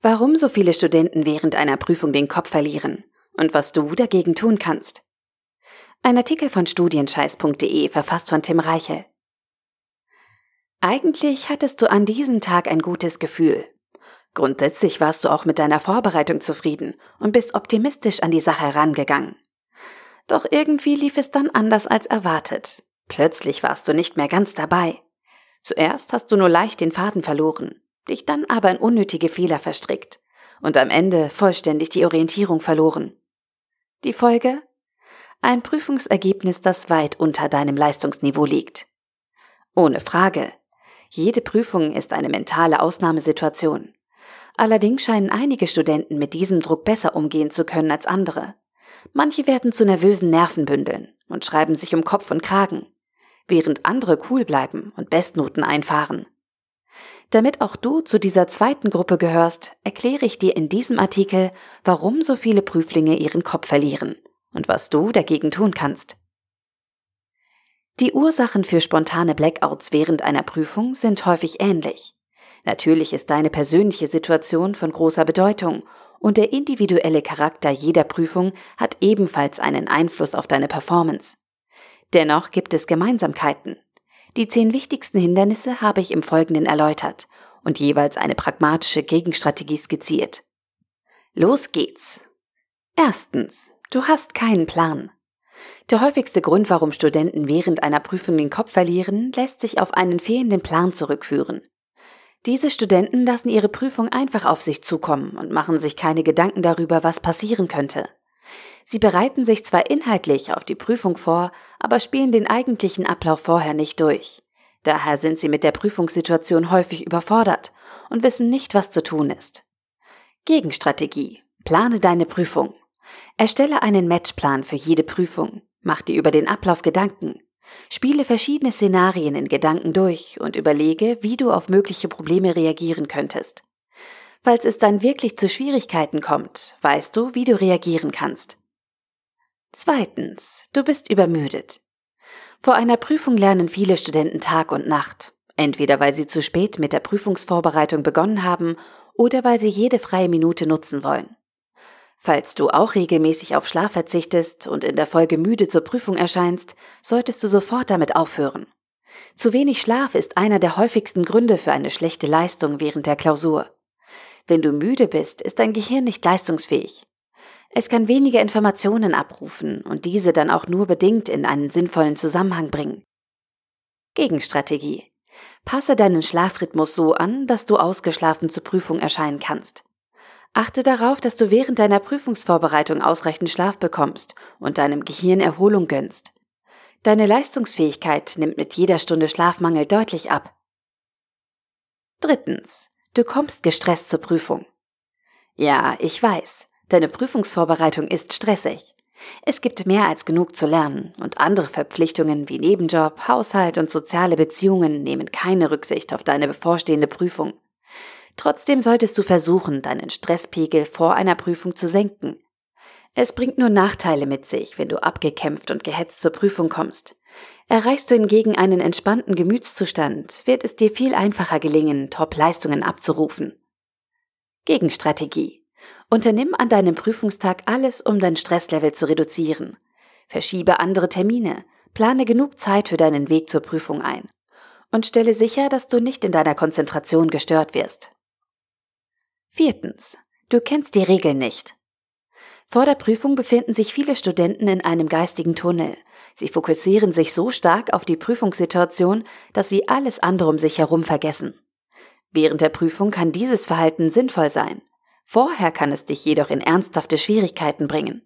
Warum so viele Studenten während einer Prüfung den Kopf verlieren und was du dagegen tun kannst. Ein Artikel von studienscheiß.de verfasst von Tim Reichel. Eigentlich hattest du an diesem Tag ein gutes Gefühl. Grundsätzlich warst du auch mit deiner Vorbereitung zufrieden und bist optimistisch an die Sache herangegangen. Doch irgendwie lief es dann anders als erwartet. Plötzlich warst du nicht mehr ganz dabei. Zuerst hast du nur leicht den Faden verloren dich dann aber in unnötige Fehler verstrickt und am Ende vollständig die Orientierung verloren. Die Folge? Ein Prüfungsergebnis, das weit unter deinem Leistungsniveau liegt. Ohne Frage. Jede Prüfung ist eine mentale Ausnahmesituation. Allerdings scheinen einige Studenten mit diesem Druck besser umgehen zu können als andere. Manche werden zu nervösen Nervenbündeln und schreiben sich um Kopf und Kragen, während andere cool bleiben und Bestnoten einfahren. Damit auch du zu dieser zweiten Gruppe gehörst, erkläre ich dir in diesem Artikel, warum so viele Prüflinge ihren Kopf verlieren und was du dagegen tun kannst. Die Ursachen für spontane Blackouts während einer Prüfung sind häufig ähnlich. Natürlich ist deine persönliche Situation von großer Bedeutung und der individuelle Charakter jeder Prüfung hat ebenfalls einen Einfluss auf deine Performance. Dennoch gibt es Gemeinsamkeiten. Die zehn wichtigsten Hindernisse habe ich im Folgenden erläutert und jeweils eine pragmatische Gegenstrategie skizziert. Los geht's. Erstens, du hast keinen Plan. Der häufigste Grund, warum Studenten während einer Prüfung den Kopf verlieren, lässt sich auf einen fehlenden Plan zurückführen. Diese Studenten lassen ihre Prüfung einfach auf sich zukommen und machen sich keine Gedanken darüber, was passieren könnte. Sie bereiten sich zwar inhaltlich auf die Prüfung vor, aber spielen den eigentlichen Ablauf vorher nicht durch. Daher sind sie mit der Prüfungssituation häufig überfordert und wissen nicht, was zu tun ist. Gegenstrategie. Plane deine Prüfung. Erstelle einen Matchplan für jede Prüfung. Mach dir über den Ablauf Gedanken. Spiele verschiedene Szenarien in Gedanken durch und überlege, wie du auf mögliche Probleme reagieren könntest. Falls es dann wirklich zu Schwierigkeiten kommt, weißt du, wie du reagieren kannst. Zweitens, du bist übermüdet. Vor einer Prüfung lernen viele Studenten Tag und Nacht, entweder weil sie zu spät mit der Prüfungsvorbereitung begonnen haben oder weil sie jede freie Minute nutzen wollen. Falls du auch regelmäßig auf Schlaf verzichtest und in der Folge müde zur Prüfung erscheinst, solltest du sofort damit aufhören. Zu wenig Schlaf ist einer der häufigsten Gründe für eine schlechte Leistung während der Klausur. Wenn du müde bist, ist dein Gehirn nicht leistungsfähig. Es kann weniger Informationen abrufen und diese dann auch nur bedingt in einen sinnvollen Zusammenhang bringen. Gegenstrategie. Passe deinen Schlafrhythmus so an, dass du ausgeschlafen zur Prüfung erscheinen kannst. Achte darauf, dass du während deiner Prüfungsvorbereitung ausreichend Schlaf bekommst und deinem Gehirn Erholung gönnst. Deine Leistungsfähigkeit nimmt mit jeder Stunde Schlafmangel deutlich ab. Drittens. Du kommst gestresst zur Prüfung. Ja, ich weiß. Deine Prüfungsvorbereitung ist stressig. Es gibt mehr als genug zu lernen und andere Verpflichtungen wie Nebenjob, Haushalt und soziale Beziehungen nehmen keine Rücksicht auf deine bevorstehende Prüfung. Trotzdem solltest du versuchen, deinen Stresspegel vor einer Prüfung zu senken. Es bringt nur Nachteile mit sich, wenn du abgekämpft und gehetzt zur Prüfung kommst. Erreichst du hingegen einen entspannten Gemütszustand, wird es dir viel einfacher gelingen, Top-Leistungen abzurufen. Gegenstrategie. Unternimm an deinem Prüfungstag alles, um dein Stresslevel zu reduzieren. Verschiebe andere Termine, plane genug Zeit für deinen Weg zur Prüfung ein und stelle sicher, dass du nicht in deiner Konzentration gestört wirst. Viertens. Du kennst die Regeln nicht. Vor der Prüfung befinden sich viele Studenten in einem geistigen Tunnel. Sie fokussieren sich so stark auf die Prüfungssituation, dass sie alles andere um sich herum vergessen. Während der Prüfung kann dieses Verhalten sinnvoll sein. Vorher kann es dich jedoch in ernsthafte Schwierigkeiten bringen.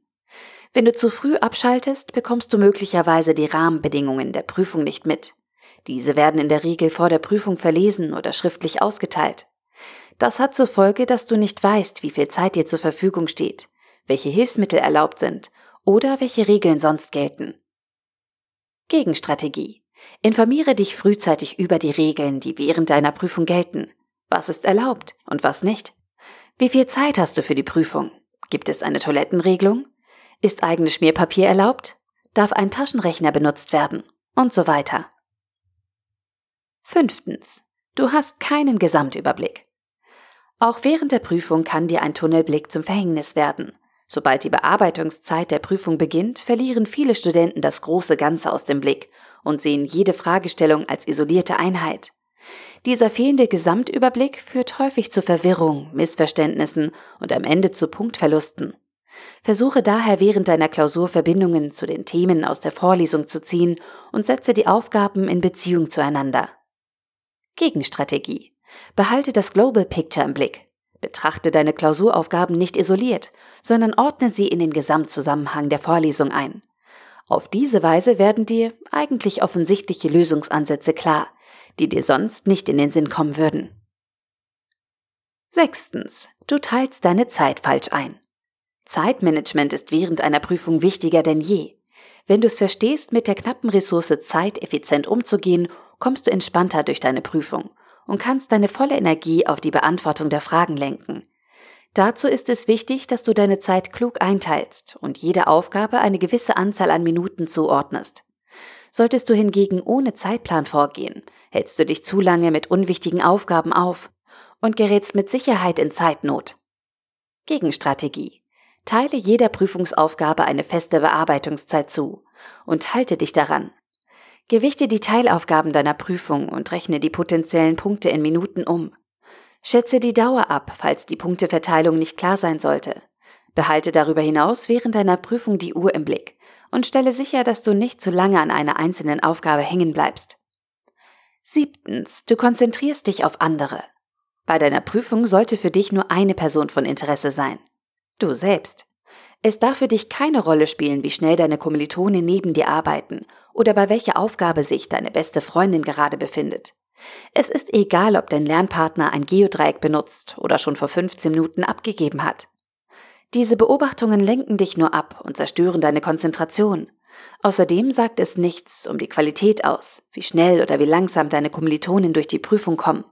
Wenn du zu früh abschaltest, bekommst du möglicherweise die Rahmenbedingungen der Prüfung nicht mit. Diese werden in der Regel vor der Prüfung verlesen oder schriftlich ausgeteilt. Das hat zur Folge, dass du nicht weißt, wie viel Zeit dir zur Verfügung steht, welche Hilfsmittel erlaubt sind oder welche Regeln sonst gelten. Gegenstrategie. Informiere dich frühzeitig über die Regeln, die während deiner Prüfung gelten. Was ist erlaubt und was nicht? Wie viel Zeit hast du für die Prüfung? Gibt es eine Toilettenregelung? Ist eigenes Schmierpapier erlaubt? Darf ein Taschenrechner benutzt werden? Und so weiter. Fünftens. Du hast keinen Gesamtüberblick. Auch während der Prüfung kann dir ein Tunnelblick zum Verhängnis werden. Sobald die Bearbeitungszeit der Prüfung beginnt, verlieren viele Studenten das große Ganze aus dem Blick und sehen jede Fragestellung als isolierte Einheit. Dieser fehlende Gesamtüberblick führt häufig zu Verwirrung, Missverständnissen und am Ende zu Punktverlusten. Versuche daher während deiner Klausur Verbindungen zu den Themen aus der Vorlesung zu ziehen und setze die Aufgaben in Beziehung zueinander. Gegenstrategie. Behalte das Global Picture im Blick. Betrachte deine Klausuraufgaben nicht isoliert, sondern ordne sie in den Gesamtzusammenhang der Vorlesung ein. Auf diese Weise werden dir eigentlich offensichtliche Lösungsansätze klar, die dir sonst nicht in den Sinn kommen würden. Sechstens. Du teilst deine Zeit falsch ein. Zeitmanagement ist während einer Prüfung wichtiger denn je. Wenn du es verstehst, mit der knappen Ressource Zeit effizient umzugehen, kommst du entspannter durch deine Prüfung und kannst deine volle Energie auf die Beantwortung der Fragen lenken. Dazu ist es wichtig, dass du deine Zeit klug einteilst und jede Aufgabe eine gewisse Anzahl an Minuten zuordnest. Solltest du hingegen ohne Zeitplan vorgehen, hältst du dich zu lange mit unwichtigen Aufgaben auf und gerätst mit Sicherheit in Zeitnot. Gegenstrategie. Teile jeder Prüfungsaufgabe eine feste Bearbeitungszeit zu und halte dich daran. Gewichte die Teilaufgaben deiner Prüfung und rechne die potenziellen Punkte in Minuten um. Schätze die Dauer ab, falls die Punkteverteilung nicht klar sein sollte. Behalte darüber hinaus während deiner Prüfung die Uhr im Blick und stelle sicher, dass du nicht zu lange an einer einzelnen Aufgabe hängen bleibst. Siebtens, du konzentrierst dich auf andere. Bei deiner Prüfung sollte für dich nur eine Person von Interesse sein. Du selbst. Es darf für dich keine Rolle spielen, wie schnell deine Kommilitonen neben dir arbeiten oder bei welcher Aufgabe sich deine beste Freundin gerade befindet. Es ist egal, ob dein Lernpartner ein Geodreieck benutzt oder schon vor 15 Minuten abgegeben hat. Diese Beobachtungen lenken dich nur ab und zerstören deine Konzentration. Außerdem sagt es nichts um die Qualität aus, wie schnell oder wie langsam deine Kommilitonen durch die Prüfung kommen.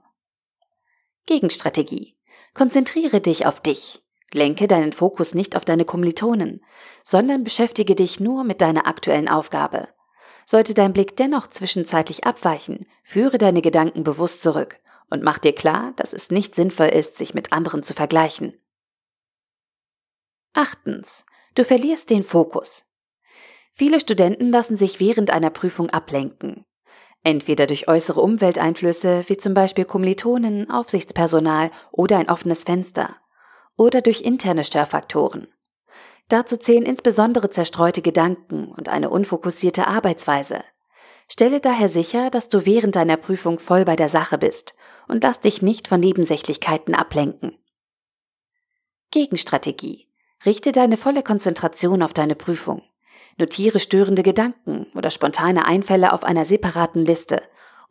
Gegenstrategie. Konzentriere dich auf dich. Lenke deinen Fokus nicht auf deine Kommilitonen, sondern beschäftige dich nur mit deiner aktuellen Aufgabe. Sollte dein Blick dennoch zwischenzeitlich abweichen, führe deine Gedanken bewusst zurück und mach dir klar, dass es nicht sinnvoll ist, sich mit anderen zu vergleichen. Achtens. Du verlierst den Fokus. Viele Studenten lassen sich während einer Prüfung ablenken. Entweder durch äußere Umwelteinflüsse, wie zum Beispiel Kommilitonen, Aufsichtspersonal oder ein offenes Fenster oder durch interne Störfaktoren. Dazu zählen insbesondere zerstreute Gedanken und eine unfokussierte Arbeitsweise. Stelle daher sicher, dass du während deiner Prüfung voll bei der Sache bist und lass dich nicht von Nebensächlichkeiten ablenken. Gegenstrategie. Richte deine volle Konzentration auf deine Prüfung. Notiere störende Gedanken oder spontane Einfälle auf einer separaten Liste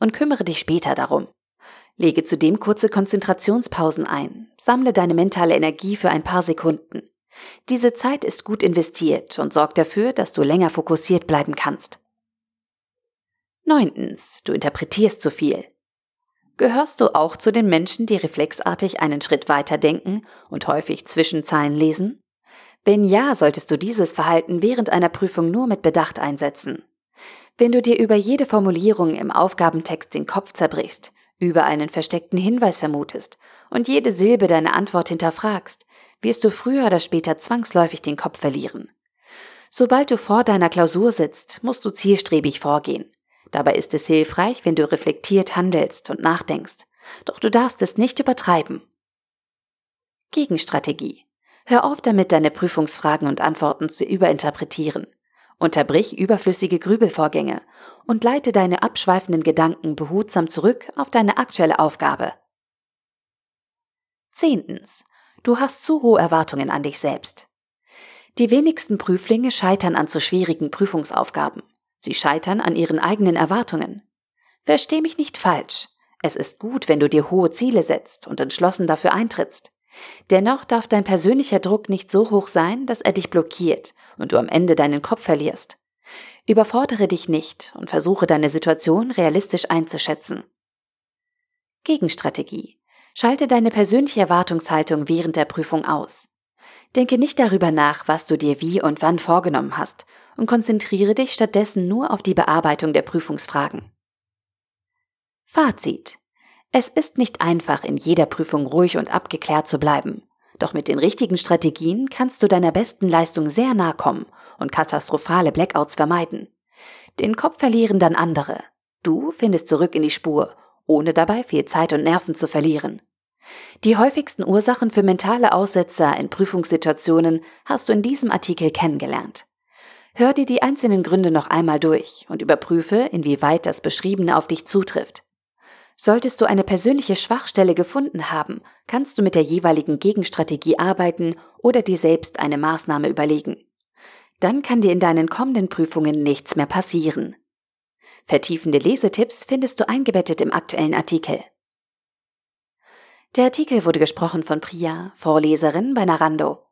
und kümmere dich später darum. Lege zudem kurze Konzentrationspausen ein, sammle deine mentale Energie für ein paar Sekunden. Diese Zeit ist gut investiert und sorgt dafür, dass du länger fokussiert bleiben kannst. Neuntens, du interpretierst zu viel. Gehörst du auch zu den Menschen, die reflexartig einen Schritt weiter denken und häufig Zwischenzeilen lesen? Wenn ja, solltest du dieses Verhalten während einer Prüfung nur mit Bedacht einsetzen. Wenn du dir über jede Formulierung im Aufgabentext den Kopf zerbrichst über einen versteckten Hinweis vermutest und jede Silbe deiner Antwort hinterfragst, wirst du früher oder später zwangsläufig den Kopf verlieren. Sobald du vor deiner Klausur sitzt, musst du zielstrebig vorgehen. Dabei ist es hilfreich, wenn du reflektiert handelst und nachdenkst. Doch du darfst es nicht übertreiben. Gegenstrategie. Hör auf damit, deine Prüfungsfragen und Antworten zu überinterpretieren. Unterbrich überflüssige Grübelvorgänge und leite deine abschweifenden Gedanken behutsam zurück auf deine aktuelle Aufgabe. Zehntens. Du hast zu hohe Erwartungen an dich selbst. Die wenigsten Prüflinge scheitern an zu schwierigen Prüfungsaufgaben. Sie scheitern an ihren eigenen Erwartungen. Versteh mich nicht falsch. Es ist gut, wenn du dir hohe Ziele setzt und entschlossen dafür eintrittst. Dennoch darf dein persönlicher Druck nicht so hoch sein, dass er dich blockiert und du am Ende deinen Kopf verlierst. Überfordere dich nicht und versuche deine Situation realistisch einzuschätzen. Gegenstrategie. Schalte deine persönliche Erwartungshaltung während der Prüfung aus. Denke nicht darüber nach, was du dir wie und wann vorgenommen hast und konzentriere dich stattdessen nur auf die Bearbeitung der Prüfungsfragen. Fazit. Es ist nicht einfach, in jeder Prüfung ruhig und abgeklärt zu bleiben. Doch mit den richtigen Strategien kannst du deiner besten Leistung sehr nahe kommen und katastrophale Blackouts vermeiden. Den Kopf verlieren dann andere. Du findest zurück in die Spur, ohne dabei viel Zeit und Nerven zu verlieren. Die häufigsten Ursachen für mentale Aussetzer in Prüfungssituationen hast du in diesem Artikel kennengelernt. Hör dir die einzelnen Gründe noch einmal durch und überprüfe, inwieweit das Beschriebene auf dich zutrifft. Solltest du eine persönliche Schwachstelle gefunden haben, kannst du mit der jeweiligen Gegenstrategie arbeiten oder dir selbst eine Maßnahme überlegen. Dann kann dir in deinen kommenden Prüfungen nichts mehr passieren. Vertiefende Lesetipps findest du eingebettet im aktuellen Artikel. Der Artikel wurde gesprochen von Priya, Vorleserin bei Narando.